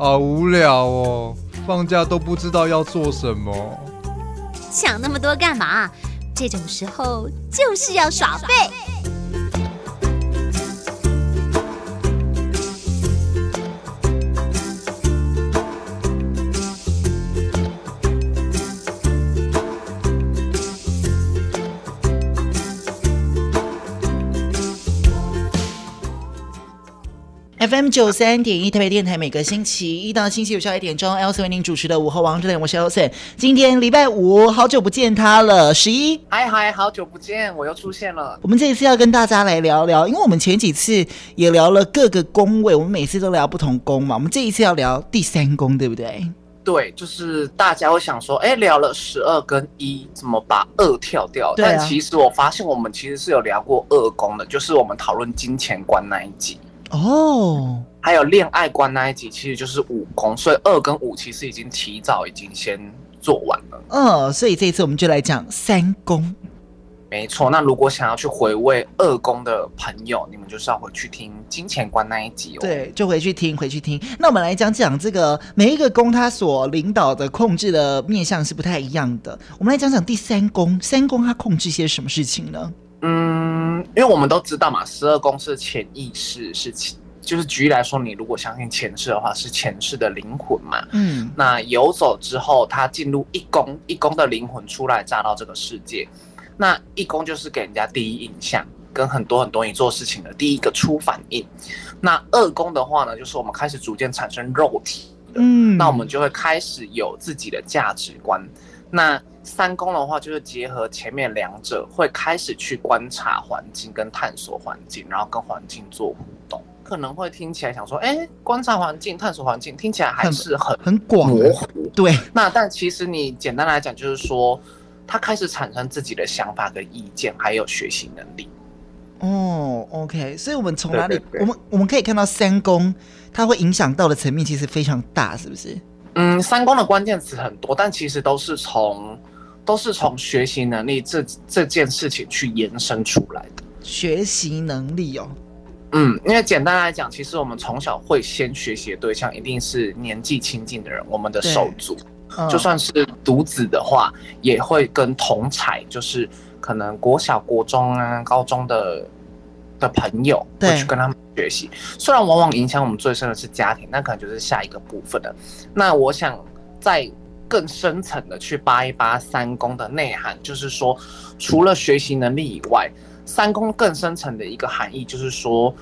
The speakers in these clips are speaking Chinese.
好无聊哦，放假都不知道要做什么。想那么多干嘛？这种时候就是要耍废。FM 九三点一台北电台，每个星期一到星期五下午一点钟，Elsa 为您主持的午后王者，我是 Elsa。今天礼拜五，好久不见他了，十一，嗨嗨，好久不见，我又出现了。我们这一次要跟大家来聊聊，因为我们前几次也聊了各个宫位，我们每次都聊不同宫嘛，我们这一次要聊第三宫，对不对？对，就是大家会想说，哎，聊了十二跟一，怎么把二跳掉？啊。但其实我发现，我们其实是有聊过二宫的，就是我们讨论金钱观那一集。哦，还有恋爱观那一集，其实就是五宫，所以二跟五其实已经提早已经先做完了。嗯，所以这一次我们就来讲三宫。没错，那如果想要去回味二宫的朋友，你们就是要回去听金钱观那一集哦。对，就回去听，回去听。那我们来讲讲这个每一个宫，它所领导的控制的面向是不太一样的。我们来讲讲第三宫，三宫它控制些什么事情呢？嗯，因为我们都知道嘛，十二宫是潜意识，是就是举例来说，你如果相信前世的话，是前世的灵魂嘛。嗯，那游走之后，他进入一宫，一宫的灵魂出来，嫁到这个世界。那一宫就是给人家第一印象，跟很多很多你做事情的第一个初反应。那二宫的话呢，就是我们开始逐渐产生肉体，嗯，那我们就会开始有自己的价值观。那三宫的话，就是结合前面两者，会开始去观察环境跟探索环境，然后跟环境做互动。可能会听起来想说，哎、欸，观察环境、探索环境，听起来还是很很广模糊。对，那但其实你简单来讲，就是说，他开始产生自己的想法跟意见，还有学习能力。哦，OK，所以我们从哪里，对对对，我们我们可以看到三宫，它会影响到的层面其实非常大，是不是？嗯，三宫的关键词很多，但其实都是从都是从学习能力这这件事情去延伸出来的。学习能力哦，嗯，因为简单来讲，其实我们从小会先学习的对象一定是年纪亲近的人，我们的手足。嗯、就算是独子的话，也会跟同才，就是可能国小、国中啊、高中的的朋友，会去跟他们学习。虽然往往影响我们最深的是家庭，那可能就是下一个部分的。那我想再更深层的去扒一扒三宫的内涵，就是说，除了学习能力以外，三宫更深层的一个含义就是说，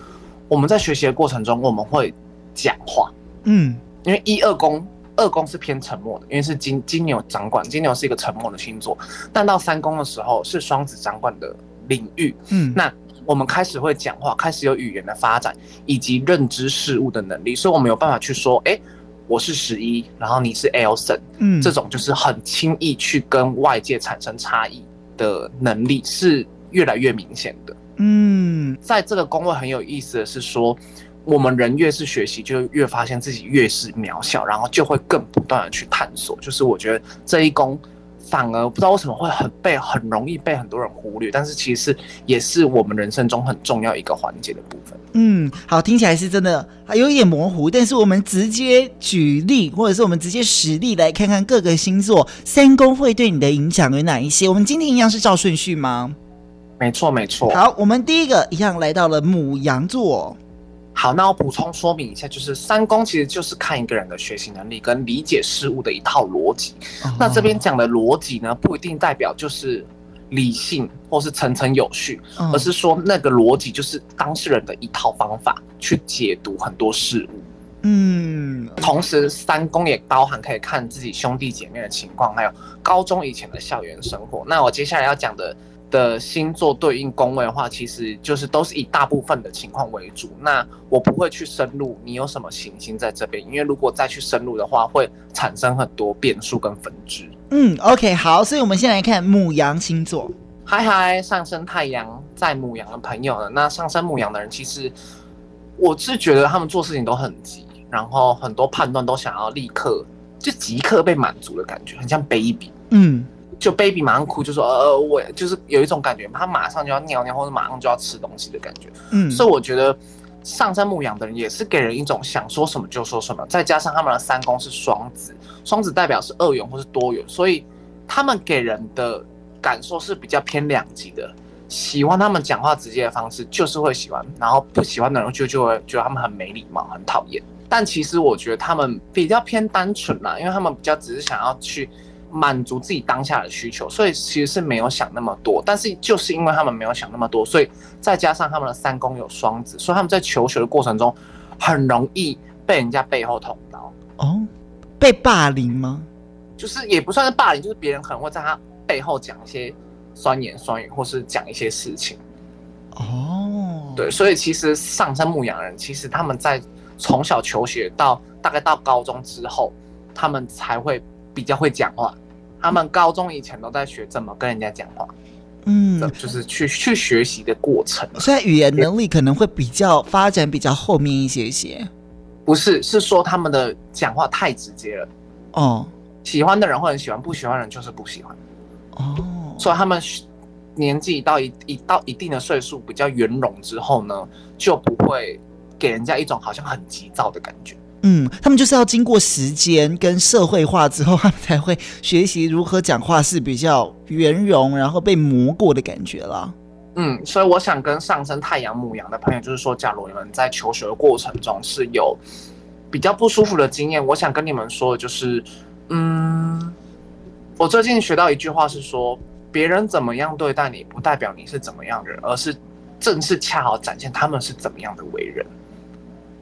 我们在学习的过程中，我们会讲话。嗯，因为一二宫。二宫是偏沉默的，因为是金金牛掌管，金牛是一个沉默的星座。但到三宫的时候，是双子掌管的领域。嗯，那我们开始会讲话，开始有语言的发展，以及认知事物的能力。所以，我们有办法去说，哎、欸，我是十一，然后你是 Elson。嗯，这种就是很轻易去跟外界产生差异的能力，是越来越明显的。嗯，在这个工位很有意思的是说。我们人越是学习，就越发现自己越是渺小，然后就会更不断的去探索。就是我觉得这一宫反而不知道为什么会很被很容易被很多人忽略，但是其实也是我们人生中很重要一个环节的部分。嗯，好，听起来是真的还有一点模糊，但是我们直接举例，或者是我们直接实例来看看各个星座三宫会对你的影响有哪一些。我们今天一样是照顺序吗？没错，没错。好，我们第一个一样来到了母羊座。好，那我补充说明一下，就是三宫其实就是看一个人的学习能力跟理解事物的一套逻辑。Uh 那这边讲的逻辑呢，不一定代表就是理性或是层层有序，uh 而是说那个逻辑就是当事人的一套方法去解读很多事物。嗯、uh 同时三宫也包含可以看自己兄弟姐妹的情况，还有高中以前的校园生活。那我接下来要讲的。的星座对应宫位的话，其实就是都是以大部分的情况为主。那我不会去深入，你有什么行星在这边？因为如果再去深入的话，会产生很多变数跟分支。嗯，OK，好，所以我们先来看母羊星座。嗨嗨，上升太阳在母羊的朋友呢？那上升母羊的人，其实我是觉得他们做事情都很急，然后很多判断都想要立刻就即刻被满足的感觉，很像 baby。嗯。就 baby 马上哭，就说呃，我就是有一种感觉，他马上就要尿尿，或者马上就要吃东西的感觉。嗯，所以我觉得上山牧羊的人也是给人一种想说什么就说什么，再加上他们的三宫是双子，双子代表是二元或是多元，所以他们给人的感受是比较偏两极的。喜欢他们讲话直接的方式就是会喜欢，然后不喜欢的人就就会觉得他们很没礼貌、很讨厌。但其实我觉得他们比较偏单纯啦，因为他们比较只是想要去满足自己当下的需求，所以其实是没有想那么多。但是就是因为他们没有想那么多，所以再加上他们的三宫有双子，所以他们在求学的过程中很容易被人家背后捅刀。哦，被霸凌吗？就是也不算是霸凌，就是别人可能会在他背后讲一些酸言酸语，或是讲一些事情。哦，对，所以其实上升牧羊人，其实他们在从小求学到大概到高中之后，他们才会比较会讲话。他们高中以前都在学怎么跟人家讲话，嗯，就是去去学习的过程。所以语言能力可能会比较发展比较后面一些些。不是，是说他们的讲话太直接了。哦，喜欢的人会很喜欢，不喜欢的人就是不喜欢。哦，所以他们。年纪到一一到一定的岁数，比较圆融之后呢，就不会给人家一种好像很急躁的感觉。嗯，他们就是要经过时间跟社会化之后，他们才会学习如何讲话是比较圆融，然后被磨过的感觉了。嗯，所以我想跟上升太阳母羊的朋友，就是说，假如你们在求学的过程中是有比较不舒服的经验，我想跟你们说的就是，嗯，我最近学到一句话是说。别人怎么样对待你，不代表你是怎么样的人，而是正是恰好展现他们是怎么样的为人。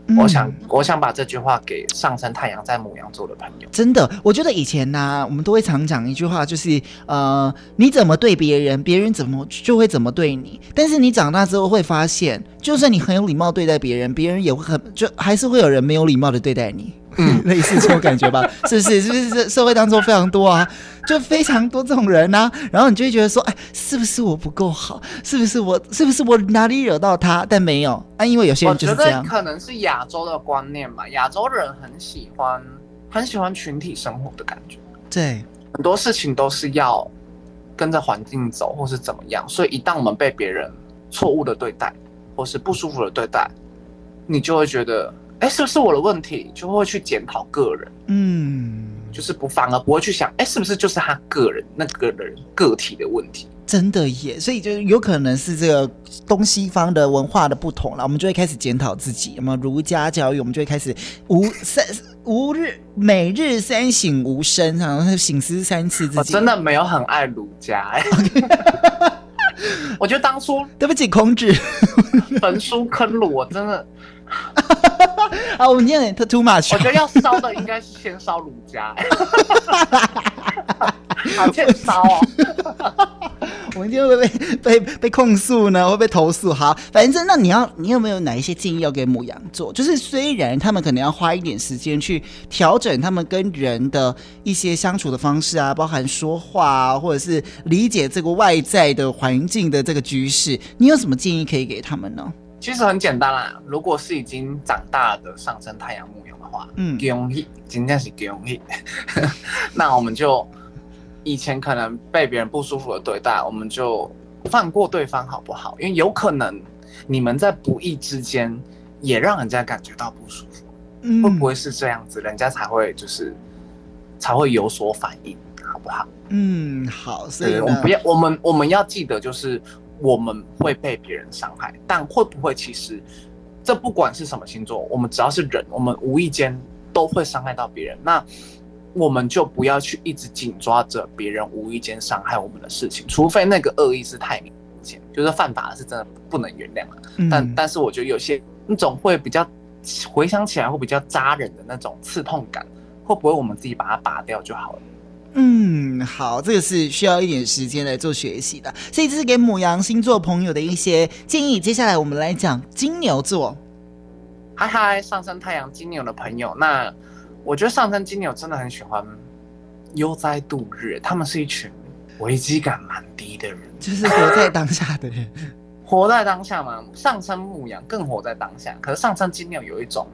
嗯、我想，我想把这句话给上升太阳在牡羊座的朋友。真的，我觉得以前呢、啊，我们都会常讲一句话，就是呃，你怎么对别人，别人怎么就会怎么对你。但是你长大之后会发现，就算你很有礼貌对待别人，别人也会很就还是会有人没有礼貌的对待你。嗯，类似这种感觉吧，是 不是？是不是？这社会当中非常多啊，就非常多这种人啊。然后你就会觉得说，哎，是不是我不够好？是不是我？是不是我哪里惹到他？但没有啊，因为有些人就是这样。我觉得可能是亚洲的观念吧，亚洲人很喜欢很喜欢群体生活的感觉。对，很多事情都是要跟着环境走，或是怎么样。所以一旦我们被别人错误的对待，或是不舒服的对待，你就会觉得。哎，是不是我的问题？就会去检讨个人，嗯，就是不反而不会去想，哎，是不是就是他个人那个人个体的问题？真的耶，所以就有可能是这个东西方的文化的不同了，我们就会开始检讨自己。那么儒家教育，我们就会开始无三无日每日三省吾身，然后醒思三次自己。我真的没有很爱儒家，哎，我觉得当初对不起孔子 焚书坑儒，我真的。啊，我们今天他 too much。我觉得要烧的应该是先烧儒家，好欠烧哦。我们今天会被被被控诉呢？会被投诉？好，反正那你要你有没有哪一些建议要给母羊做？就是虽然他们可能要花一点时间去调整他们跟人的一些相处的方式啊，包含说话啊，或者是理解这个外在的环境的这个局势，你有什么建议可以给他们呢？其实很简单啦，如果是已经长大的上升太阳木羊的话，嗯，容易，今天是容易，那我们就以前可能被别人不舒服的对待，我们就放过对方好不好？因为有可能你们在不意之间也让人家感觉到不舒服，嗯，会不会是这样子，人家才会就是才会有所反应，好不好？嗯，好，所以我们不要，我们我们要记得就是。我们会被别人伤害，但会不会其实，这不管是什么星座，我们只要是人，我们无意间都会伤害到别人。那我们就不要去一直紧抓着别人无意间伤害我们的事情，除非那个恶意是太明显，就是犯法是真的不能原谅了。嗯、但但是我觉得有些那种会比较回想起来会比较扎人的那种刺痛感，会不会我们自己把它拔掉就好了？嗯，好，这个是需要一点时间来做学习的，所以这是给母羊星座朋友的一些建议。接下来我们来讲金牛座。嗨嗨，上升太阳金牛的朋友，那我觉得上升金牛真的很喜欢悠哉度日，他们是一群危机感蛮低的人，就是活在当下的人，活在当下嘛。上升母羊更活在当下，可是上升金牛有一种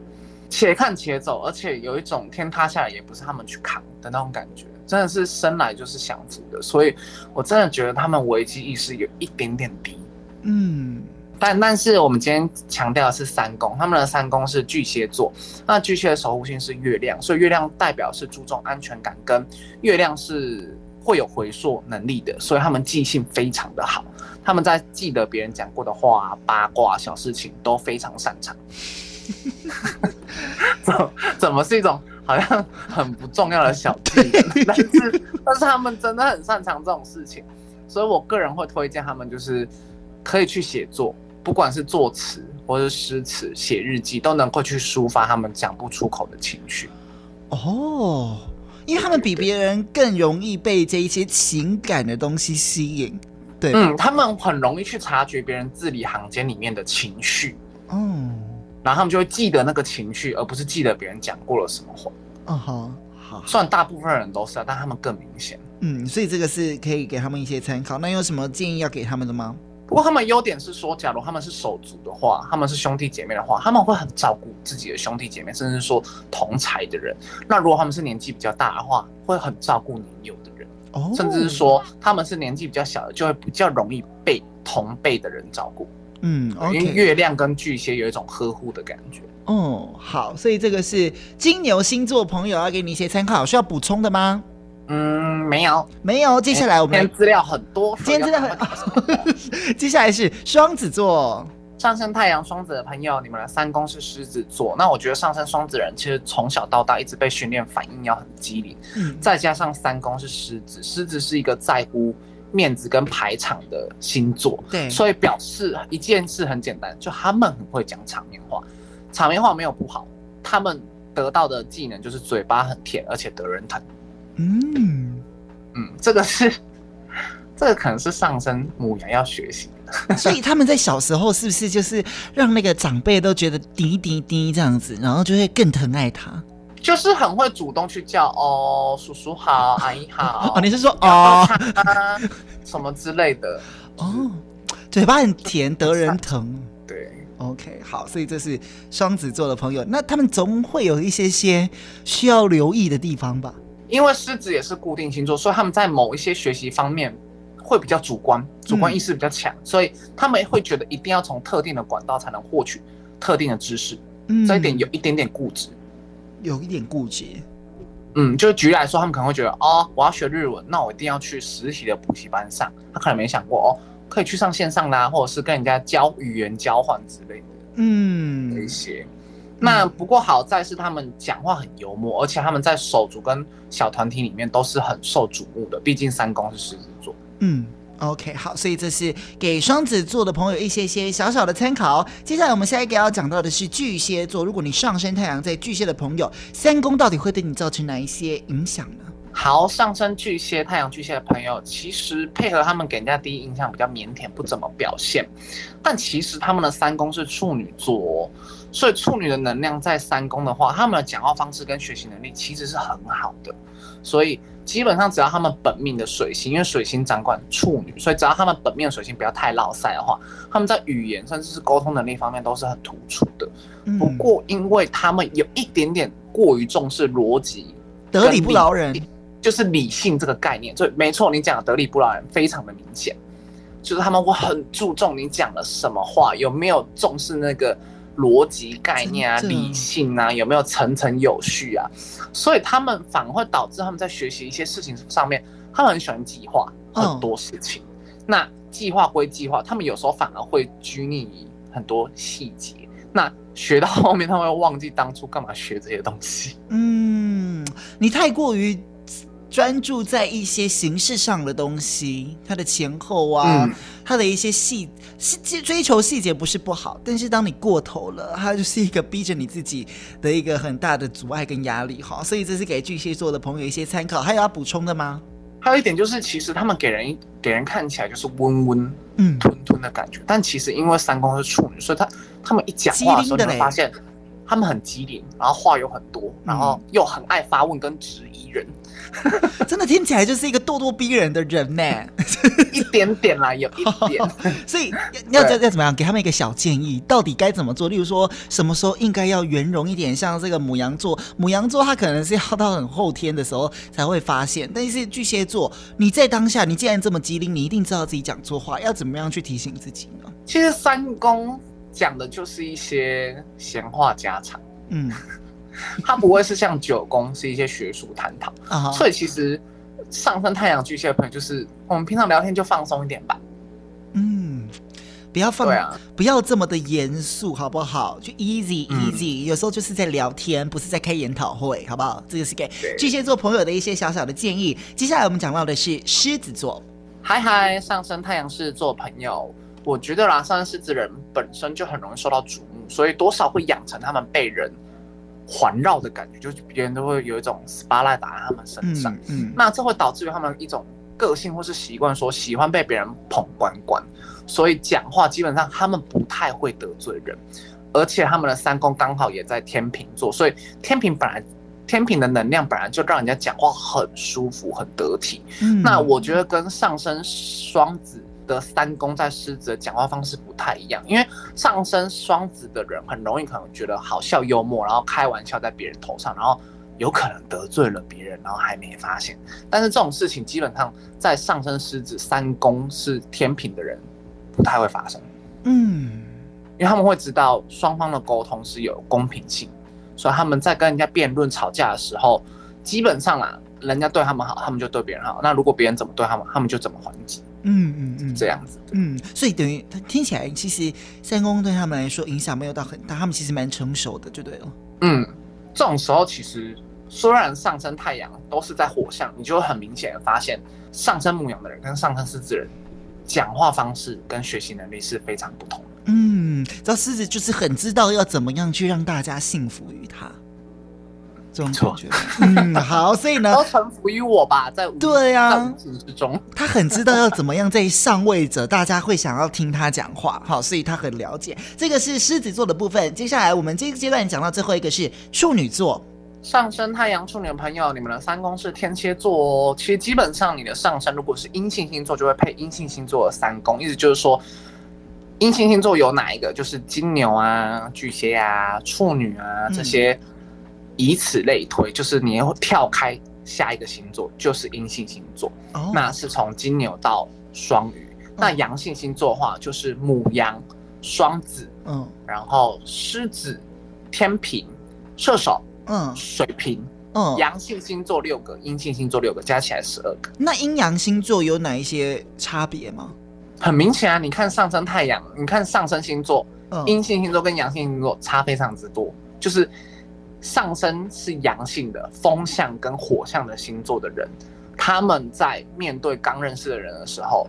且看且走，而且有一种天塌下来也不是他们去扛的那种感觉。真的是生来就是享福的，所以我真的觉得他们危机意识有一点点低。嗯，但但是我们今天强调的是三宫，他们的三宫是巨蟹座，那巨蟹的守护星是月亮，所以月亮代表是注重安全感，跟月亮是会有回溯能力的，所以他们记性非常的好，他们在记得别人讲过的话、八卦、小事情都非常擅长。怎怎么是一种好像很不重要的小技能？但是但是他们真的很擅长这种事情，所以我个人会推荐他们，就是可以去写作。不管是作词或是诗词、写日记，都能够去抒发他们讲不出口的情绪。哦，因为他们比别人更容易被这一些情感的东西吸引。对，嗯，他们很容易去察觉别人字里行间里面的情绪。嗯，然后他们就会记得那个情绪，而不是记得别人讲过了什么话。嗯哼，好，虽然大部分人都是啊，但他们更明显。嗯，所以这个是可以给他们一些参考。那有什么建议要给他们的吗？不过他们优点是说，假如他们是手足的话，他们是兄弟姐妹的话，他们会很照顾自己的兄弟姐妹，甚至说同才的人。那如果他们是年纪比较大的话，会很照顾年幼的人，哦，甚至是说他们是年纪比较小的，就会比较容易被同辈的人照顾。嗯，okay，因为月亮跟巨蟹有一种呵护的感觉。哦，好，所以这个是金牛星座朋友要给你一些参考，需要补充的吗？嗯，没有，没有。接下来我们资料很多，今天资料很。接下来是双子座，上升太阳双子的朋友，你们的三宫是狮子座。那我觉得上升双子人其实从小到大一直被训练反应要很机灵，嗯，再加上三宫是狮子，狮子是一个在乎面子跟排场的星座，对，所以表示一件事很简单，就他们很会讲场面话，场面话没有不好，他们得到的技能就是嘴巴很甜，而且得人疼。嗯嗯，这个是，这个可能是上升母羊要学习的。所以他们在小时候是不是就是让那个长辈都觉得滴滴滴这样子，然后就会更疼爱他？就是很会主动去叫哦，叔叔好，阿姨好。哦，你是说哦，什么之类的？哦，嘴巴很甜，得人疼。对，OK，好，所以这是双子座的朋友，那他们总会有一些些需要留意的地方吧？因为狮子也是固定星座，所以他们在某一些学习方面会比较主观，主观意识比较强，嗯，所以他们会觉得一定要从特定的管道才能获取特定的知识，嗯，这一点有一点点固执，有一点顾忌。嗯，就举例来说，他们可能会觉得，哦，我要学日文，那我一定要去实体的补习班上。他可能没想过，哦，可以去上线上啦，或者是跟人家交语言交换之类的，嗯，这些。那不过好在是他们讲话很幽默，而且他们在手足跟小团体里面都是很受瞩目的。毕竟三公是狮子座。嗯，OK，好，所以这是给双子座的朋友一些些小小的参考。接下来我们下一个要讲到的是巨蟹座。如果你上升太阳在巨蟹的朋友，三宫到底会对你造成哪一些影响呢？好，上升巨蟹、太阳巨蟹的朋友，其实配合他们给人家第一印象比较腼腆，不怎么表现。但其实他们的三宫是处女座哦。所以处女的能量在三宫的话，他们的讲话方式跟学习能力其实是很好的。所以基本上只要他们本命的水星，因为水星掌管处女，所以只要他们本命的水星不要太落塞的话，他们在语言甚至是沟通能力方面都是很突出的。不过因为他们有一点点过于重视逻辑，得理不饶人，就是理性这个概念。所以没错，你讲的得理不饶人非常的明显，就是他们会很注重你讲了什么话，有没有重视那个。逻辑概念啊，理性啊，有没有层层有序啊？所以他们反而会导致他们在学习一些事情上面，他们很喜欢计划很多事情。哦、那计划归计划，他们有时候反而会拘泥于很多细节。那学到后面，他们会忘记当初干嘛学这些东西。嗯，你太过于。专注在一些形式上的东西，它的前后啊，嗯、它的一些细细追求细节不是不好，但是当你过头了，它就是一个逼着你自己的一个很大的阻碍跟压力哈。所以这是给巨蟹座的朋友一些参考。还有要补充的吗？还有一点就是，其实他们给人给人看起来就是温温嗯吞吞的感觉，嗯、但其实因为三宫是处女，所以他他们一讲话的时候，你会发现。他们很机灵，然后话有很多，然后又很爱发问跟质疑人，真的听起来就是一个咄咄逼人的人呢，一点点啦，有一点。所以要要要怎么样给他们一个小建议，到底该怎么做？例如说什么时候应该要圆融一点，像这个母羊座，母羊座他可能是要到很后天的时候才会发现，但是巨蟹座，你在当下，你既然这么机灵，你一定知道自己讲错话，要怎么样去提醒自己呢？其实三宫。讲的就是一些闲话家常，嗯，他不会是像九宫是一些学术探讨啊，所以其实上升太阳巨蟹的朋友，就是我们平常聊天就放松一点吧，嗯，不要放，啊、不要这么的严肃，好不好？就 easy easy，、嗯、有时候就是在聊天，不是在开研讨会，好不好？这个是给巨蟹座朋友的一些小小的建议。接下来我们讲到的是狮子座，嗨嗨，上升太阳狮子座朋友。我觉得啦，上升狮子人本身就很容易受到瞩目，所以多少会养成他们被人环绕的感觉，就是别人都会有一种 spotlight 打在他们身上。嗯，嗯，那这会导致于他们一种个性或是习惯，说喜欢被别人捧关关，所以讲话基本上他们不太会得罪人，而且他们的三宫刚好也在天秤座，所以天秤本来天秤的能量本来就让人家讲话很舒服、很得体。嗯，那我觉得跟上升双子。的三宫在狮子的讲话方式不太一样，因为上升双子的人很容易可能觉得好笑幽默，然后开玩笑在别人头上，然后有可能得罪了别人，然后还没发现。但是这种事情基本上在上升狮子三宫是天平的人不太会发生。嗯，因为他们会知道双方的沟通是有公平性，所以他们在跟人家辩论吵架的时候，基本上啊，人家对他们好，他们就对别人好。那如果别人怎么对他们，他们就怎么还击。嗯嗯嗯，这样子，嗯，所以等于他听起来，其实三公对他们来说影响没有到很大，他们其实蛮成熟的，就对了。嗯，这种时候其实虽然上升太阳都是在火象，你就会很明显的发现，上升牧羊的人跟上升狮子人讲话方式跟学习能力是非常不同的。嗯，知道狮子就是很知道要怎么样去让大家信服于他。这种感觉，嗯，好，所以呢，都臣服于我吧，在对呀、啊，之中，他很知道要怎么样在上位者，大家会想要听他讲话，好，所以他很了解。这个是狮子座的部分，接下来我们这个阶段讲到最后一个是处女座，上升太阳处女的朋友，你们的三宫是天蝎座哦。其实基本上你的上升如果是阴性星座，就会配阴性星座的三宫，意思就是说，阴性星座有哪一个，就是金牛啊、巨蟹啊、处女啊这些。嗯以此类推，就是你要跳开下一个星座，就是阴性星座。哦，那是从金牛到双鱼。哦。那阳性星座的话，就是母羊、双子，嗯，然后狮子、天平、射手，嗯，水瓶，嗯，阳性星座六个，阴性星座六个，加起来十二个。那阴阳星座有哪一些差别吗？很明显啊，你看上升太阳，你看上升星座，阴性星座跟阳性星座差非常之多，就是。上升是阳性的风象跟火象的星座的人，他们在面对刚认识的人的时候，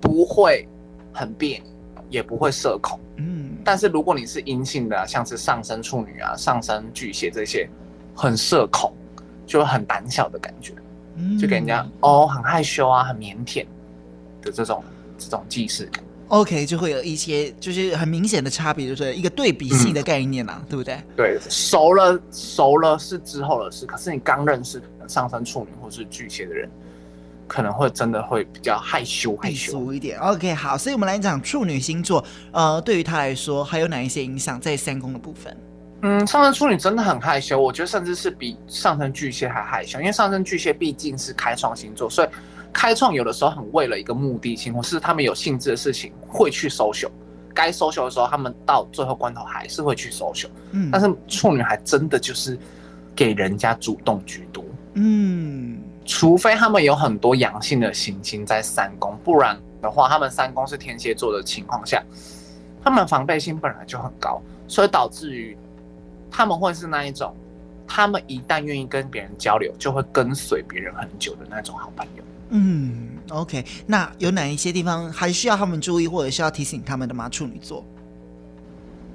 不会很别扭，也不会社恐。嗯，但是如果你是阴性的，像是上升处女啊、上升巨蟹这些，很社恐，就很胆小的感觉，就给人家哦很害羞啊、很腼腆的这种这种既视感。OK，就会有一些就是很明显的差别，就是一个对比性的概念啊，嗯、对不对？对，熟了熟了是之后的事，可是你刚认识上升处女或是巨蟹的人，可能会真的会比较害羞害羞一点。OK，好，所以我们来讲处女星座，呃，对于他来说还有哪一些影响在三宫的部分？嗯，上升处女真的很害羞，我觉得甚至是比上升巨蟹还害羞，因为上升巨蟹毕竟是开创星座，所以。开创有的时候很为了一个目的性，或是他们有兴致的事情会去 social，该 social 的时候，他们到最后关头还是会去 social。嗯，但是处女还真的就是给人家主动居多。嗯，除非他们有很多阳性的行星在三宫，不然的话，他们三宫是天蝎座的情况下，他们防备心本来就很高，所以导致于他们会是那一种，他们一旦愿意跟别人交流，就会跟随别人很久的那种好朋友。嗯，OK，那有哪一些地方还需要他们注意，或者是要提醒他们的吗？处女座，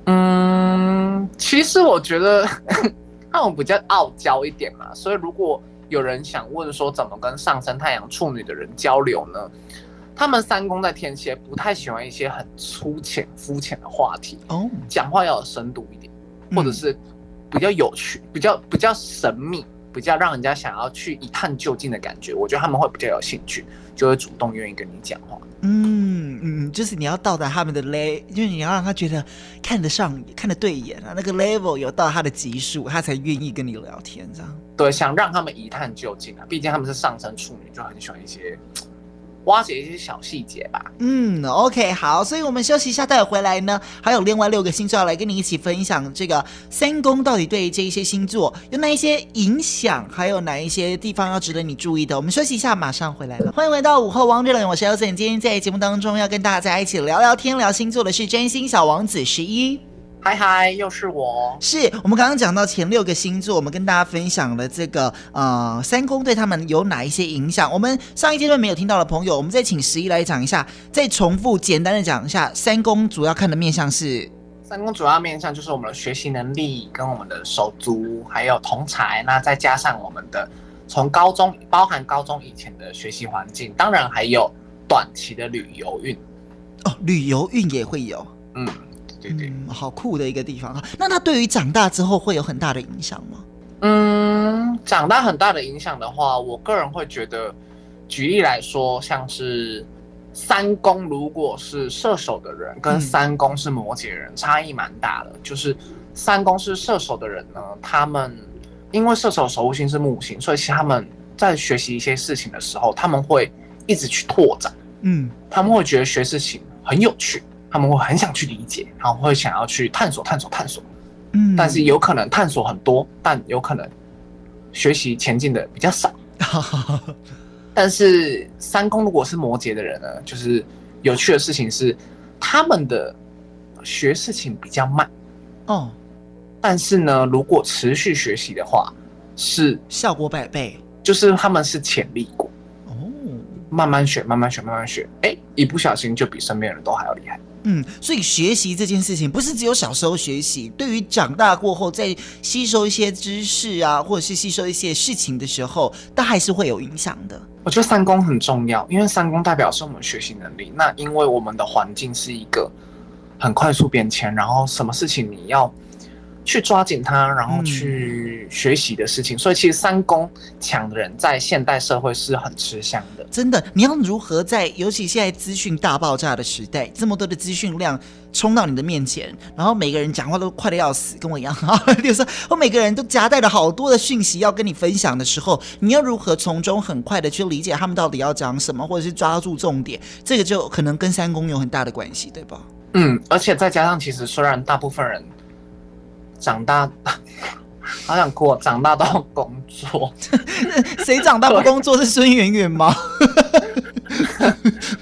嗯，其实我觉得 他们比较傲娇一点嘛，所以如果有人想问说怎么跟上升太阳处女的人交流呢？他们三宫在天蝎，不太喜欢一些很粗浅、肤浅的话题哦，讲话要有深度一点，或者是比较有趣，比较比较神秘，比较让人家想要去一探究竟的感觉，我觉得他们会比较有兴趣，就会主动愿意跟你讲话。嗯嗯，就是你要到达他们的 level，就是你要让他觉得看得上眼、看得对眼啊，那个 level 有到他的级数，他才愿意跟你聊天，这样。对，想让他们一探究竟啊，毕竟他们是上升处女，就很喜欢一些。挖掘一些小细节吧。嗯，OK，好，所以我们休息一下，待会回来呢，还有另外六个星座要来跟你一起分享这个三宫到底对这一些星座有哪一些影响，还有哪一些地方要值得你注意的。我们休息一下，马上回来了。欢迎回到午后王者伦，我是 Elson，今天在节目当中要跟大家一起聊聊天、聊星座的是真心小王子十一。嗨嗨，又是我。是我们刚刚讲到前六个星座，我们跟大家分享了这个呃三宫对他们有哪一些影响。我们上一阶段没有听到的朋友，我们再请十一来讲一下，再重复简单的讲一下三宫主要看的面向是。三宫主要面向就是我们的学习能力跟我们的手足，还有同才，那再加上我们的从高中包含高中以前的学习环境，当然还有短期的旅游运。哦，旅游运也会有，嗯。对对、嗯，好酷的一个地方啊！那它对于长大之后会有很大的影响吗？嗯，长大很大的影响的话，我个人会觉得，举例来说，像是三宫如果是射手的人，跟三宫是摩羯人，嗯、差异蛮大的。就是三宫是射手的人呢，他们因为射手守护星是木星，所以其实他们在学习一些事情的时候，他们会一直去拓展。嗯，他们会觉得学事情很有趣。他们会很想去理解，然后会想要去探索、探索、探索。嗯，但是有可能探索很多，但有可能学习前进的比较少。但是三宫如果是摩羯的人呢，就是有趣的事情是，他们的学事情比较慢。哦，但是呢，如果持续学习的话，是效果百倍。就是他们是潜力股。哦，慢慢学，慢慢学，慢慢学，哎，一不小心就比身边人都还要厉害。嗯，所以学习这件事情不是只有小时候学习，对于长大过后再吸收一些知识啊，或者是吸收一些事情的时候，它还是会有影响的。我觉得三公很重要，因为三公代表是我们学习能力。那因为我们的环境是一个很快速变迁，然后什么事情你要去抓紧它，然后去学习的事情，嗯、所以其实三宫强的人在现代社会是很吃香的。真的，你要如何在尤其现在资讯大爆炸的时代，这么多的资讯量冲到你的面前，然后每个人讲话都快的要死，跟我一样啊，比 如说我每个人都夹带了好多的讯息要跟你分享的时候，你要如何从中很快的去理解他们到底要讲什么，或者是抓住重点，这个就可能跟三宫有很大的关系，对吧？嗯，而且再加上，其实虽然大部分人。长大，好想哭。长大都要工作，谁长大不工作是孙媛媛吗？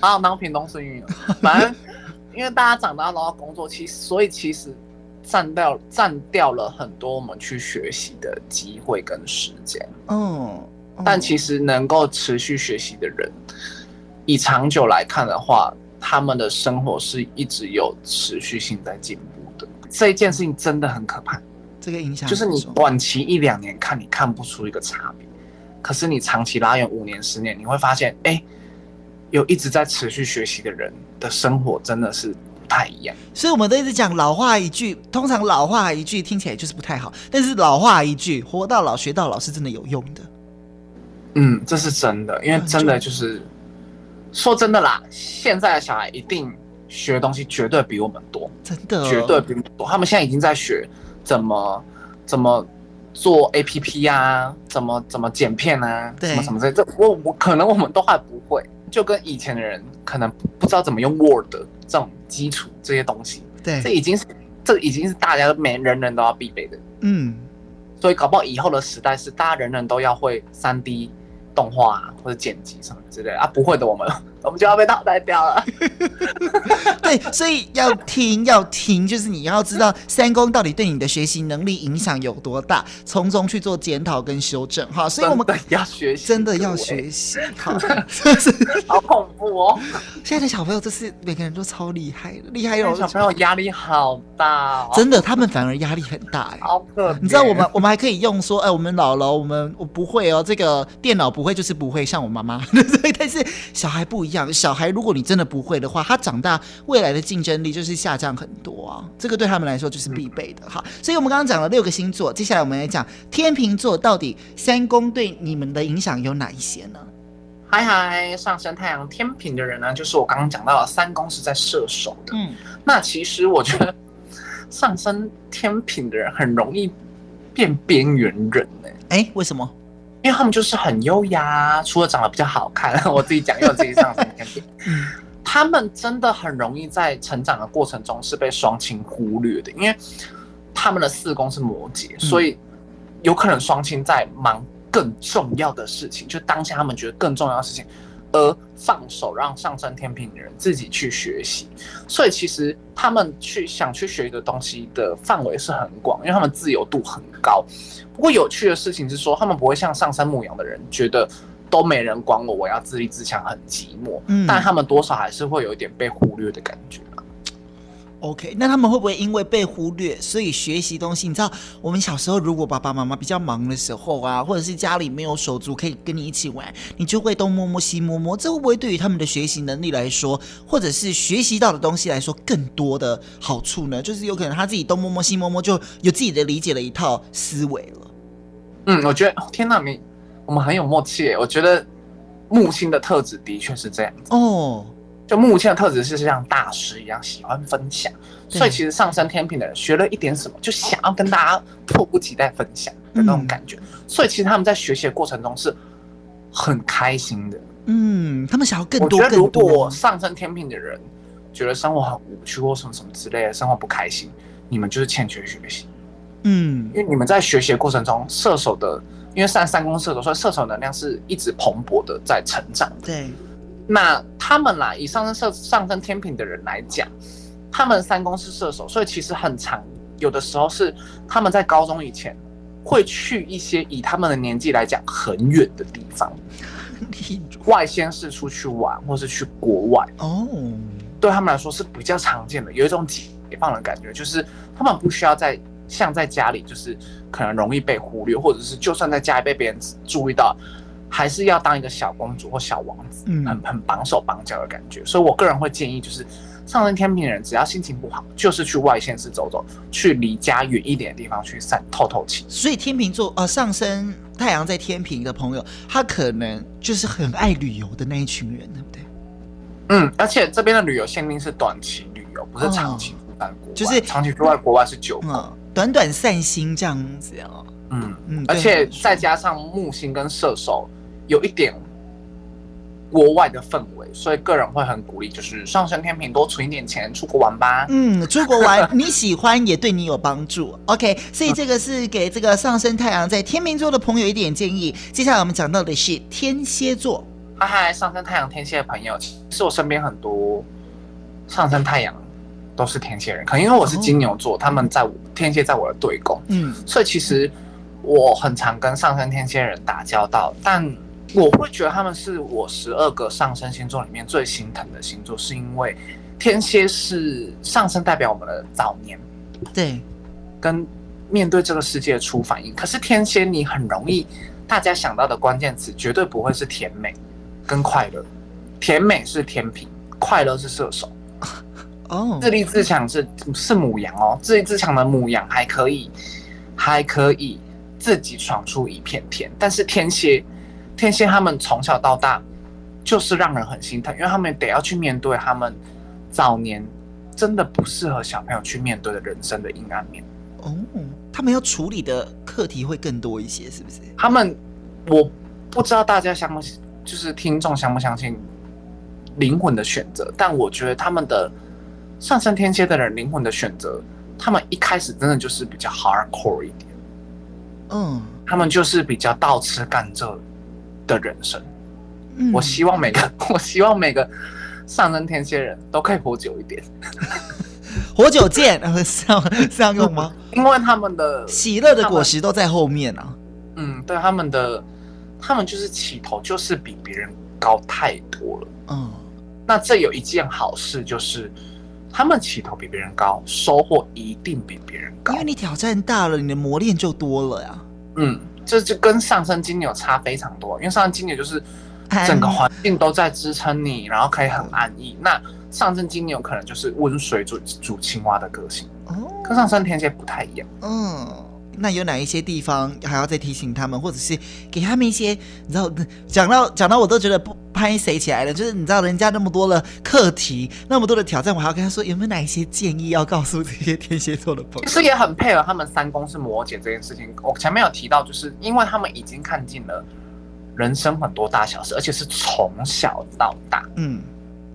好 想当屏东孙媛媛。反正因为大家长大都要工作，其实所以其实占掉占掉了很多我们去学习的机会跟时间。嗯，但其实能够持续学习的人，以长久来看的话，他们的生活是一直有持续性在进步。这一件事情真的很可怕，这个影响就是你短期一两年看你看不出一个差别，可是你长期拉远五年十年，你会发现，哎，有一直在持续学习的人的生活真的是不太一样。所以我们都一直讲老话一句，通常老话一句听起来就是不太好，但是老话一句，活到老学到老是真的有用的。嗯，这是真的，因为真的就是说真的啦，现在的小孩一定。学的东西绝对比我们多，真的，绝对比我们多。他们现在已经在学怎么怎么做 APP 啊，怎么怎么剪片啊，什么什么之类这我我可能我们都还不会，就跟以前的人可能不知道怎么用 Word 这种基础这些东西。对，这已经是这已经是大家每人人都要必备的。嗯，所以搞不好以后的时代是大家人人都要会三 D 动画啊，或者剪辑什么之类的啊，不会的我们。我们就要被淘汰掉了。对，所以要听要听，就是你要知道三公到底对你的学习能力影响有多大，从中去做检讨跟修正。哈，所以我们要学习，真的要学习。好，好恐怖哦！现在的小朋友，就是每个人都超厉害的，厉害有小朋友压力好大，哦真的，他们反而压力很大哎。好可，你知道我们我们还可以用说，哎，我们老了，我们我不会哦，这个电脑不会就是不会，像我妈妈。对，但是小孩不一样，小孩如果你真的不会的话，他长大未来的竞争力就是下降很多啊。这个对他们来说就是必备的。好，所以我们刚刚讲了六个星座，接下来我们来讲天秤座到底三宫对你们的影响有哪一些呢？嗨嗨，上升太阳天平的人呢，就是我刚刚讲到的三宫是在射手的。嗯，那其实我觉得上升天平的人很容易变边缘人呢。哎，为什么？因为他们就是很优雅，除了长得比较好看，我自己讲，因为我自己上升天秤。嗯，他们真的很容易在成长的过程中是被双亲忽略的，因为他们的四宫是摩羯，嗯，所以有可能双亲在忙。更重要的事情，就当下他们觉得更重要的事情，而放手让上升天平的人自己去学习。所以其实他们去想去学一个东西的范围是很广，因为他们自由度很高。不过有趣的事情是说，他们不会像上升牧羊的人觉得都没人管我，我要自立自强，很寂寞。嗯，但他们多少还是会有一点被忽略的感觉。OK，那他们会不会因为被忽略，所以学习东西？你知道，我们小时候如果爸爸妈妈比较忙的时候啊，或者是家里没有手足可以跟你一起玩，你就会东摸摸西摸摸，这会不会对于他们的学习能力来说，或者是学习到的东西来说，更多的好处呢？就是有可能他自己东摸摸西摸摸，就有自己的理解的一套思维了。嗯，我觉得天哪，你我们很有默契。我觉得木星的特质的确是这样子哦。就木星的特质是像大师一样喜欢分享，所以其实上升天平的人学了一点什么，就想要跟大家迫不及待分享的那种感觉。所以其实他们在学习的过程中是很开心的。嗯，他们想要更多。我觉得如果上升天平的人觉得生活很无趣或什么什么之类的，生活不开心，你们就是欠缺学习。嗯，因为你们在学习的过程中，射手的因为三三宫射手，所以射手能量是一直蓬勃的在成长的。对。那他们啦，以上升射上升天平的人来讲，他们三宫是射手，所以其实很常，有的时候是他们在高中以前会去一些以他们的年纪来讲很远的地方，外先是出去玩，或是去国外哦，对他们来说是比较常见的，有一种解放的感觉，就是他们不需要在像在家里，就是可能容易被忽略，或者是就算在家里被别人注意到。还是要当一个小公主或小王子，嗯，很很绑手绑脚的感觉。所以我个人会建议，就是上升天平的人，只要心情不好，就是去外县市走走，去离家远一点的地方去散透透气。所以天秤座，呃，上升太阳在天平的朋友，他可能就是很爱旅游的那一群人，对不对？嗯，而且这边的旅游限定是短期旅游，不是长期就是长期住在国外是九个，嗯，短短散心这样子哦。嗯嗯，而且再加上木星跟射手。有一点国外的氛围，所以个人会很鼓励，就是上升天平多存一点钱出国玩吧。嗯，出国玩你喜欢也对你有帮助。OK，所以这个是给这个上升太阳在天秤座的朋友一点建议。接下来我们讲到的是天蝎座。嗨嗨，上升太阳天蝎的朋友，其实我身边很多上升太阳都是天蝎人，可能因为我是金牛座，哦、他们在我天蝎在我的对宫，嗯，所以其实我很常跟上升天蝎人打交道，但。我会觉得他们是我十二个上升星座里面最心疼的星座，是因为天蝎是上升代表我们的早年，对，跟面对这个世界的初反应。可是天蝎你很容易，大家想到的关键词绝对不会是甜美跟快乐，甜美是天平，快乐是射手。哦，自立自强是是母羊哦，自立自强的母羊还可以，还可以自己闯出一片天，但是天蝎。天蝎他们从小到大就是让人很心疼，因为他们得要去面对他们早年真的不适合小朋友去面对的人生的阴暗面。哦，他们要处理的课题会更多一些，是不是？他们我不知道大家相不就是听众相不相信灵魂的选择，但我觉得他们的上升天蝎的人灵魂的选择，他们一开始真的就是比较 hardcore 一点。嗯，他们就是比较倒吃甘蔗的人生，嗯，我希望每个，我希望每个上升天蝎人都可以活久一点，活久见，是这样这样用吗？因为他们的喜乐的果实都在后面啊。嗯，对，他们的他们就是起头就是比别人高太多了。嗯，那这有一件好事就是，他们起头比别人高，收获一定比别人高，因为你挑战大了，你的磨练就多了呀。嗯。这就跟上升金牛差非常多，因为上升金牛就是整个环境都在支撑你，然后可以很安逸。那上升金牛可能就是温水煮煮青蛙的个性，哦，跟上升天蝎不太一样。嗯。那有哪一些地方还要再提醒他们，或者是给他们一些，你知道，讲到讲到我都觉得不拍谁起来了。就是你知道，人家那么多的课题，那么多的挑战，我还要跟他说，有没有哪一些建议要告诉这些天蝎座的朋友？其实也很配合他们三宫是摩羯这件事情。我前面有提到，就是因为他们已经看尽了人生很多大小事，而且是从小到大，嗯，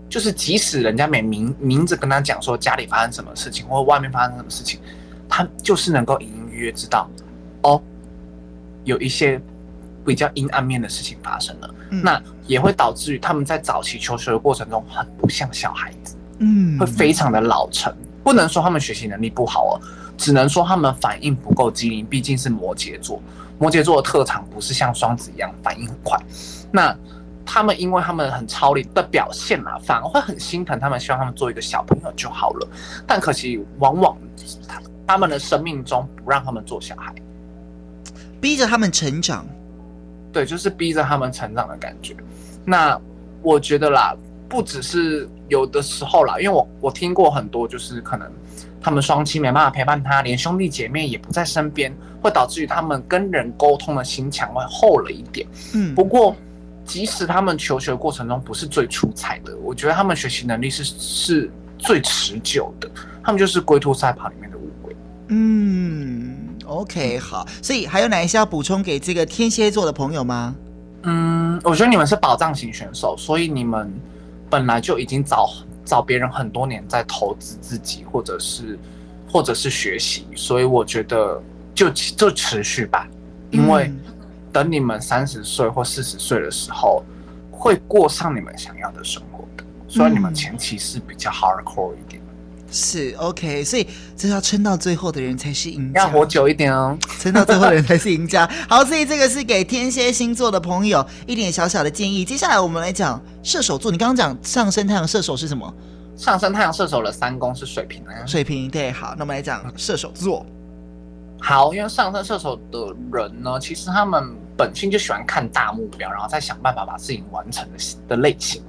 就是即使人家没明明着跟他讲说家里发生什么事情，或者外面发生什么事情，他就是能够隐隐约约知道，哦，有一些比较阴暗面的事情发生了，嗯、那也会导致于他们在早期求学的过程中很不像小孩子，嗯，会非常的老成。不能说他们学习能力不好哦，只能说他们反应不够机灵，毕竟是摩羯座。摩羯座的特长不是像双子一样反应很快，那他们因为他们很超龄的表现嘛，反而会很心疼他们，希望他们做一个小朋友就好了。但可惜往往他。他们的生命中不让他们做小孩，逼着他们成长，对，就是逼着他们成长的感觉。那我觉得啦，不只是有的时候啦，因为我我听过很多，就是可能他们双亲没办法陪伴他，连兄弟姐妹也不在身边，会导致于他们跟人沟通的心墙会厚了一点。嗯，不过即使他们求学过程中不是最出彩的，我觉得他们学习能力是是最持久的。他们就是龟兔赛跑里面的乌龟。嗯，OK，好，所以还有哪一些要补充给这个天蝎座的朋友吗？嗯，我觉得你们是保障型选手，所以你们本来就已经找找别人很多年在投资自己，或者是或者是学习，所以我觉得就就持续吧，因为等你们三十岁或四十岁的时候，会过上你们想要的生活的，所以你们前期是比较 hardcore 一点。是 OK，所以这要撑到最后的人才是赢家，要活久一点哦，撑到最后的人才是赢家。好，所以这个是给天蝎星座的朋友一点小小的建议。接下来我们来讲射手座，你刚刚讲上升太阳射手是什么？上升太阳射手的三宫是水瓶啊，水瓶对。好，那我们来讲射手座。好，因为上升射手的人呢，其实他们本性就喜欢看大目标，然后再想办法把事情完成的的类型，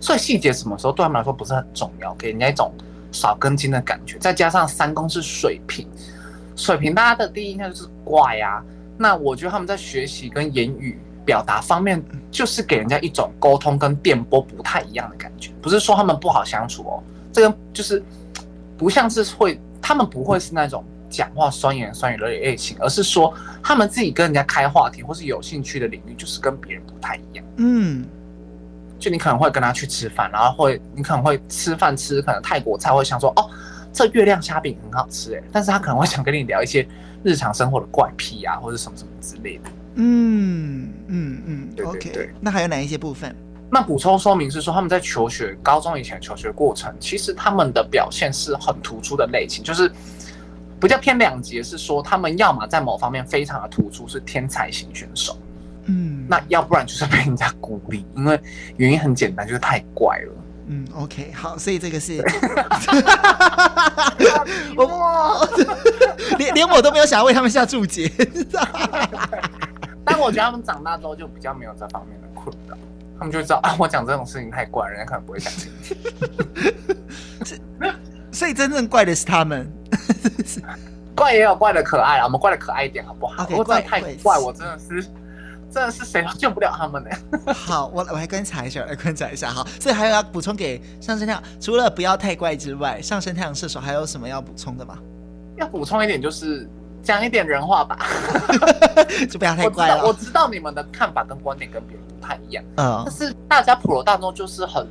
所以细节什么时候对他们来说不是很重要，给人家一种。少根筋的感觉，再加上三宫是水瓶，水瓶大家的第一印象就是怪、啊。那我觉得他们在学习跟言语表达方面，就是给人家一种沟通跟电波不太一样的感觉。不是说他们不好相处哦，这个就是不像是会，他们不会是那种讲话酸言酸语的类型，而是说他们自己跟人家开话题或是有兴趣的领域，就是跟别人不太一样。嗯。就你可能会跟他去吃饭，然后会你可能会吃饭吃可能泰国菜，会想说哦，这月亮虾饼很好吃哎，但是他可能会想跟你聊一些日常生活的怪癖啊，或者什么什么之类的。嗯嗯嗯，对对对。Okay, 那还有哪一些部分？那补充说明是说他们在求学高中以前求学过程，其实他们的表现是很突出的类型，就是比较偏两极，是说他们要么在某方面非常的突出，是天才型选手。嗯，那要不然就是被人家孤立，因为原因很简单，就是太怪了。嗯，OK，好，所以这个是，对我连连我都没有想要为他们下注解，但我觉得他们长大之后就比较没有这方面的困扰，他们就知道啊，我讲这种事情太怪，人家可能不会相信。所以真正怪的是他们，怪也有怪的可爱啊，我们怪的可爱一点好不好的太怪，我真的是。真的是谁都救不了他们呢。好，我我来观察一下，来观察一下。好，所以还有要补充给上升太阳，除了不要太怪之外，上升太阳射手还有什么要补充的吗？要补充一点就是讲一点人话吧，就不要太怪了。我知道，我知道你们的看法跟观点跟别人不太一样，嗯，但是大家普罗大众就是很，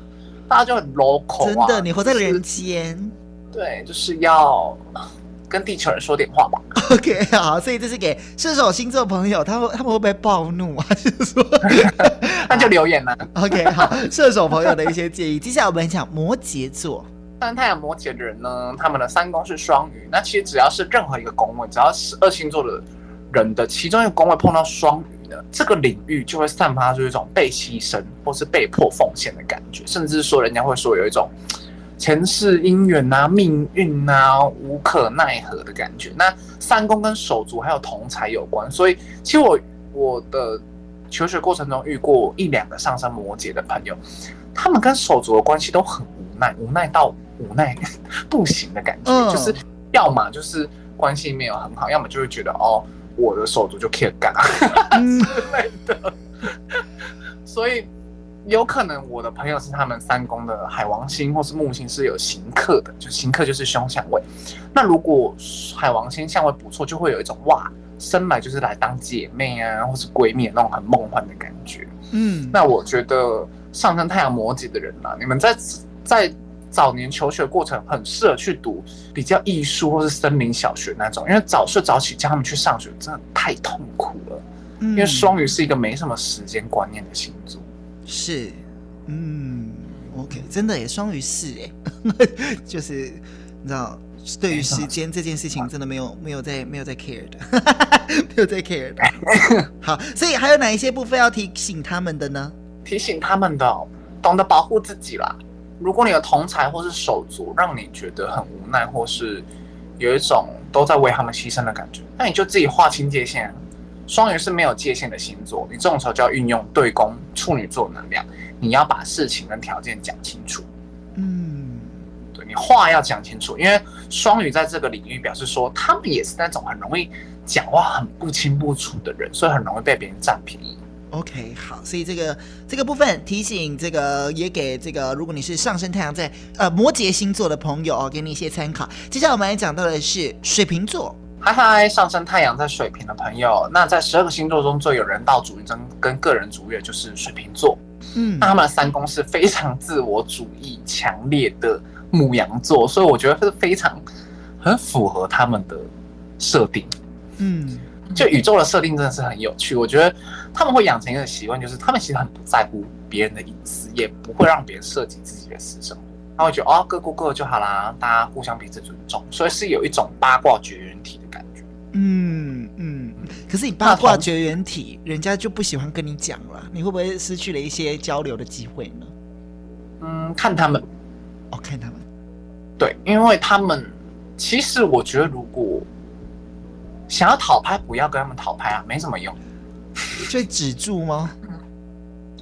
大家就很 local 啊。真的，你活在人间，就是，对，就是要。跟地球人说点话吧。OK，好，所以这是给射手星座朋友，他们他们会不会暴怒啊？就是说，那就留言了。OK，好，射手朋友的一些建议。接下来我们讲摩羯座，但太阳摩羯的人呢，他们的三宫是双鱼。那其实只要是任何一个宫位，只要是二星座的人的其中一个宫位碰到双鱼的这个领域，就会散发出一种被牺牲或是被迫奉献的感觉，甚至说人家会说有一种。前世姻缘呐、啊，命运呐、啊，无可奈何的感觉。那三宫跟手足还有同财有关，所以其实我我的求学过程中遇过一两个上升摩羯的朋友，他们跟手足的关系都很无奈，无奈到无奈不行的感觉，嗯、就是要么就是关系没有很好，要么就会觉得哦，我的手足就 care 干之类的，所以。有可能我的朋友是他们三宫的海王星或是木星是有刑克的，就刑克就是凶相位。那如果海王星相位不错，就会有一种哇，生来就是来当姐妹啊，或是闺蜜那种很梦幻的感觉。嗯，那我觉得上升太阳摩羯的人呢、啊，你们在在早年求学过程很适合去读比较艺术或是森林小学那种，因为早睡早起叫他们去上学真的太痛苦了。嗯，因为双鱼是一个没什么时间观念的星座。是，嗯，OK，真的耶，双鱼是哎，就是你知道，对于时间这件事情，真的没有没有在没有在 care 的，没有在 care 的。好，所以还有哪一些部分要提醒他们的呢？提醒他们的，懂得保护自己啦。如果你的同才或是手足让你觉得很无奈，或是有一种都在为他们牺牲的感觉，那你就自己划清界限。双鱼是没有界限的星座，你这种时候就要运用对宫处女座能量，你要把事情跟条件讲清楚。嗯，对，你话要讲清楚，因为双鱼在这个领域表示说，他们也是那种很容易讲话很不清不楚的人，所以很容易被别人占便宜。OK，好，所以这个这个部分提醒，这个也给这个，如果你是上升太阳在呃摩羯星座的朋友哦，给你一些参考。接下来我们来讲到的是水瓶座。嗨嗨，上升太阳在水瓶的朋友，那在十二个星座中最有人道主义跟跟个人主义的就是水瓶座。嗯，那他们的三宫是非常自我主义强烈的母羊座，所以我觉得是非常很符合他们的设定。嗯，就宇宙的设定真的是很有趣。我觉得他们会养成一个习惯，就是他们其实很不在乎别人的隐私，也不会让别人涉及自己的私生活。他会觉得哦，各过各就好啦，大家互相彼此尊重，所以是有一种八卦绝缘体的感觉。嗯嗯，可是你八卦绝缘体，人家就不喜欢跟你讲了，你会不会失去了一些交流的机会呢？嗯，看他们，哦，看他们，对，因为他们其实我觉得，如果想要讨拍，不要跟他们讨拍啊，没什么用。所以止住吗？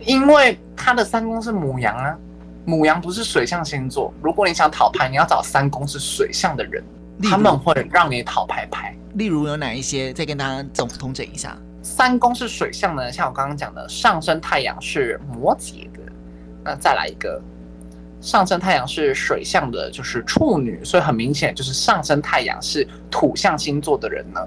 因为他的三公是母羊啊。牡羊不是水象星座，如果你想讨牌，你要找三宫是水象的人，他们会让你讨牌牌。例如有哪一些？再跟大家总通整一下。三宫是水象呢，像我刚刚讲的，上升太阳是摩羯的，那再来一个，上升太阳是水象的，就是处女，所以很明显就是上升太阳是土象星座的人呢，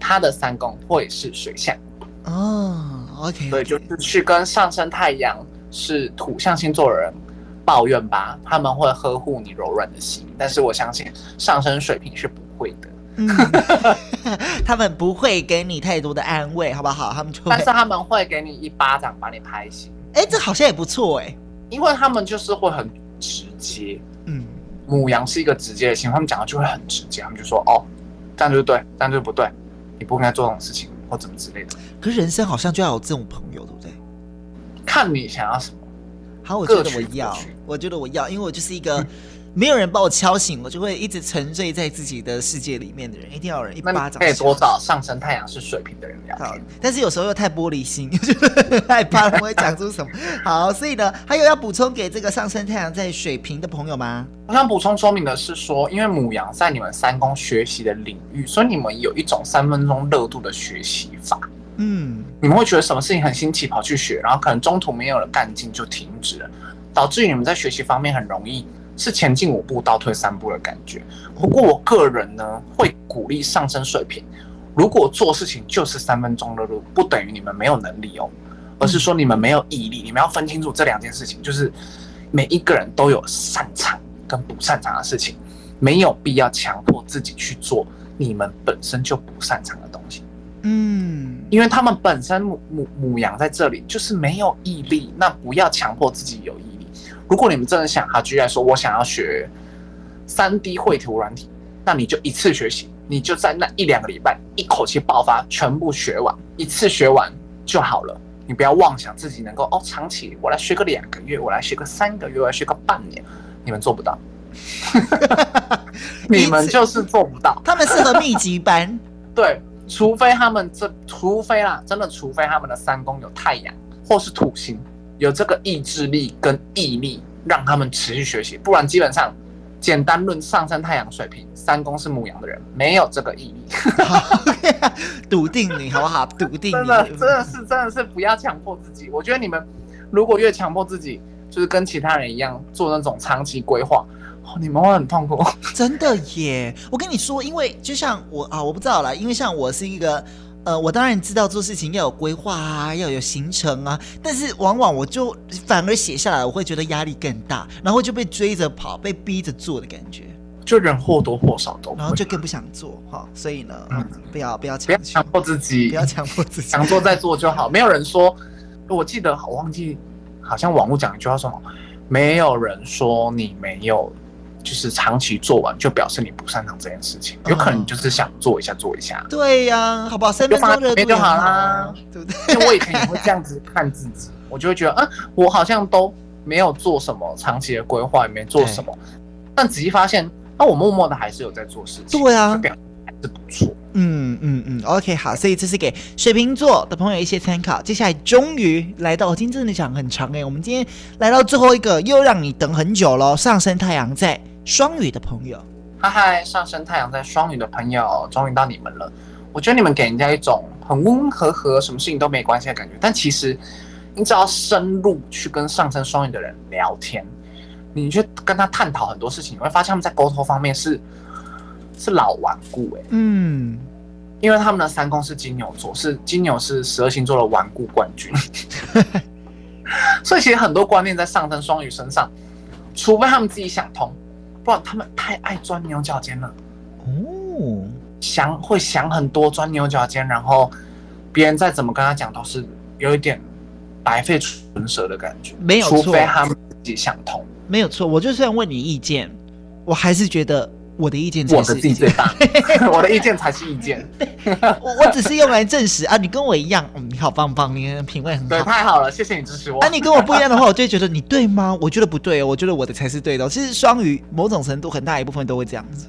他的三宫会是水象。哦，OK，对，就是去跟上升太阳是土象星座的人。抱怨吧，他们会呵护你柔软的心，但是我相信上升水平是不会的。嗯、他们不会给你太多的安慰，好不好？他们就，但是他们会给你一巴掌把你拍醒。哎，这好像也不错哎，因为他们就是会很直接。嗯，母羊是一个直接的星，他们讲的就会很直接，他们就说哦，这样就是对，这样就是不对，你不应该做这种事情或怎么之类的。可是人生好像就要有这种朋友，对不对？看你想要什么。好，我觉得我要，我觉得我要，因为我就是一个没有人把我敲醒，我就会一直沉醉在自己的世界里面的人。一定要有人一巴掌。可以多找上升太阳是水瓶的人聊天，但是有时候又太玻璃心，就是害怕他们会讲出什么。好，所以呢，还有要补充给这个上升太阳在水瓶的朋友吗？我想补充说明的是说，因为母羊在你们三宫学习的领域，所以你们有一种三分钟热度的学习法。嗯，你们会觉得什么事情很新奇，跑去学，然后可能中途没有了干劲就停止了，导致于你们在学习方面很容易是前进五步倒退三步的感觉。不过我个人呢，会鼓励上升水平，如果做事情就是三分钟热度，不等于你们没有能力哦，而是说你们没有毅力。你们要分清楚这两件事情，就是每一个人都有擅长跟不擅长的事情，没有必要强迫自己去做你们本身就不擅长的东西。嗯，因为他们本身母母母羊在这里就是没有毅力，那不要强迫自己有毅力。如果你们真的想，好，居然说，我想要学三 D 绘图软体，那你就一次学习，你就在那一两个礼拜一口气爆发，全部学完，一次学完就好了。你不要妄想自己能够哦，长期我来学个两个月，我来学个三个月，我来学个半年，你们做不到，你们就是做不到。他们适合密集班，对。除非他们这，除非啦，真的，除非他们的三宫有太阳或是土星，有这个意志力跟毅力，让他们持续学习，不然基本上。简单论上升太阳水平，三宫是母羊的人，没有这个毅力。笃定你好不好？笃定你，真的真的是真的是不要强迫自己。我觉得你们如果越强迫自己，就是跟其他人一样做那种长期规划，哦，你们会很痛苦。真的耶！我跟你说，因为就像我啊，我不知道啦，因为像我是一个。呃，我当然知道做事情要有规划啊，要有行程啊，但是往往我就反而写下来，我会觉得压力更大，然后就被追着跑，被逼着做的感觉，就人或多或少都，然后就更不想做哈。所以呢，嗯，不要不要强强迫自己，不要强迫自己，想做再做就好。没有人说，我记得我忘记，好像网络讲一句话说，没有人说你没有。就是长期做完，就表示你不擅长这件事情，有可能就是想做一下做一下。对呀，好不好？三分钟热度就好啦，对不对？因为我以前也会这样子看自己，我就会觉得，嗯，我好像都没有做什么长期的规划，也没做什么。但仔细发现，那我默默的还是有在做事情。对啊，表还是不错。嗯嗯嗯，OK，好，所以这是给水瓶座的朋友一些参考。接下来终于来到，我今天真的讲很长哎，我们今天来到最后一个，又让你等很久了。上升太阳在。双鱼的朋友，嗨嗨，上升太阳在双鱼的朋友，终于到你们了。我觉得你们给人家一种很温温和和，什么事情都没关系的感觉。但其实，你只要深入去跟上升双鱼的人聊天，你去跟他探讨很多事情，你会发现他们在沟通方面是是老顽固哎。嗯，因为他们的三宫是金牛座，是金牛是十二星座的顽固冠军，所以其实很多观念在上升双鱼身上，除非他们自己想通。哇，他们太爱钻牛角尖了哦，想会想很多，钻牛角尖，然后别人再怎么跟他讲，都是有一点白费唇舌的感觉。没有错，除非他们自己想通。没有错，我就算问你意见，我还是觉得。我的意见才是，我的最大，我的意见才是意见。我我只是用来证实啊，你跟我一样，嗯，你好棒棒，你品味很好，对，太好了，谢谢你支持我。啊，你跟我不一样的话，我就会觉得你对吗？我觉得不对哦，我觉得我的才是对的哦。其实双鱼某种程度很大一部分都会这样子。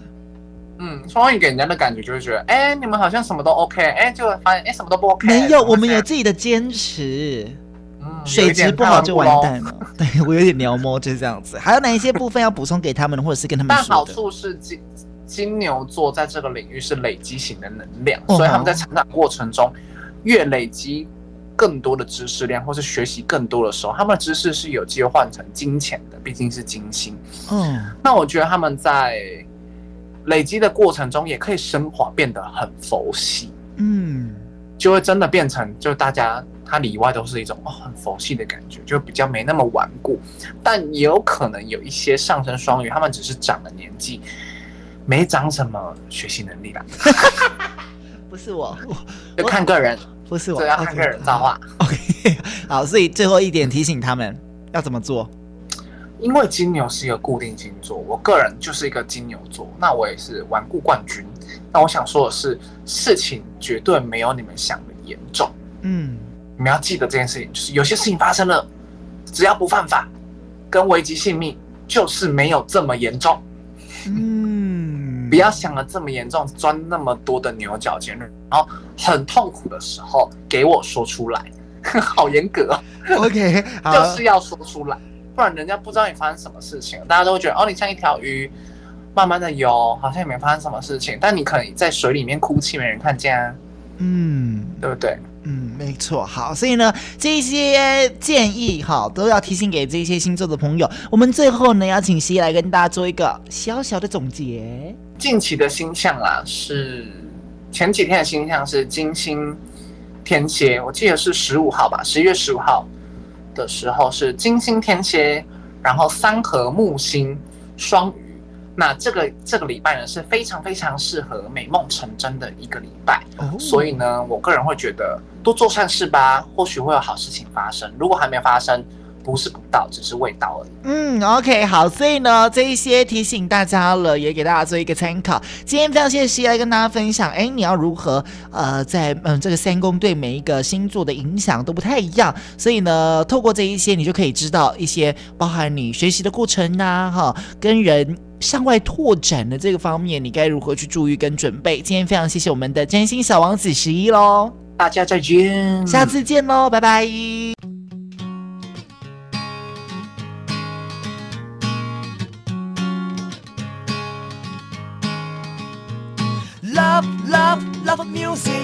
嗯，双鱼给人家的感觉就是觉得，哎，你们好像什么都 OK，哎，就会发现哎，什么都不 OK。没有，我们有自己的坚持。水质不好就完蛋了。对，我有点描摹，就是这样子。还有哪一些部分要补充给他们，或者是跟他们说？但好处是金金牛座在这个领域是累积型的能量，所以他们在成长过程中越累积更多的知识量，或是学习更多的时候，他们的知识是有机会换成金钱的，毕竟是金星。嗯，那我觉得他们在累积的过程中也可以升华，变得很佛系。嗯，就会真的变成就大家。它里外都是一种哦很佛系的感觉，就比较没那么顽固，但也有可能有一些上升双鱼，他们只是长了年纪，没长什么学习能力啦。不是我，就看个人，不是我，要看个人造化。OK，好，所以最后一点提醒他们要怎么做？因为金牛是一个固定星座，我个人就是一个金牛座，那我也是顽固冠军。那我想说的是，事情绝对没有你们想的严重。嗯。你们要记得这件事情，就是有些事情发生了，只要不犯法，跟危及性命，就是没有这么严重。嗯，不要想的这么严重，钻那么多的牛角尖，然后很痛苦的时候给我说出来，好严格哦。OK，就是要说出来，不然人家不知道你发生什么事情，大家都会觉得哦，你像一条鱼，慢慢的游，好像也没发生什么事情，但你可能在水里面哭泣，没人看见啊。嗯，对不对？嗯，没错。好，所以呢，这些建议哈，都要提醒给这些星座的朋友。我们最后呢，要请西来跟大家做一个小小的总结。近期的星象啊，是前几天的星象是金星天蝎，我记得是十五号吧，十一月十五号的时候是金星天蝎，然后三合木星双鱼。那这个这个礼拜呢，是非常非常适合美梦成真的一个礼拜，哦，所以呢，我个人会觉得多做善事吧，或许会有好事情发生。如果还没发生，不是不到，只是未到而已。嗯，OK，好，所以呢，这一些提醒大家了，也给大家做一个参考。今天非常谢谢西来跟大家分享，哎，你要如何呃，在嗯这个三宫对每一个星座的影响都不太一样，所以呢，透过这一些，你就可以知道一些包含你学习的过程呐，哈，跟人。向外拓展的这个方面，你该如何去注意跟准备？今天非常谢谢我们的占星小王子十一喽，大家再见，下次见喽，拜拜。Love love love music，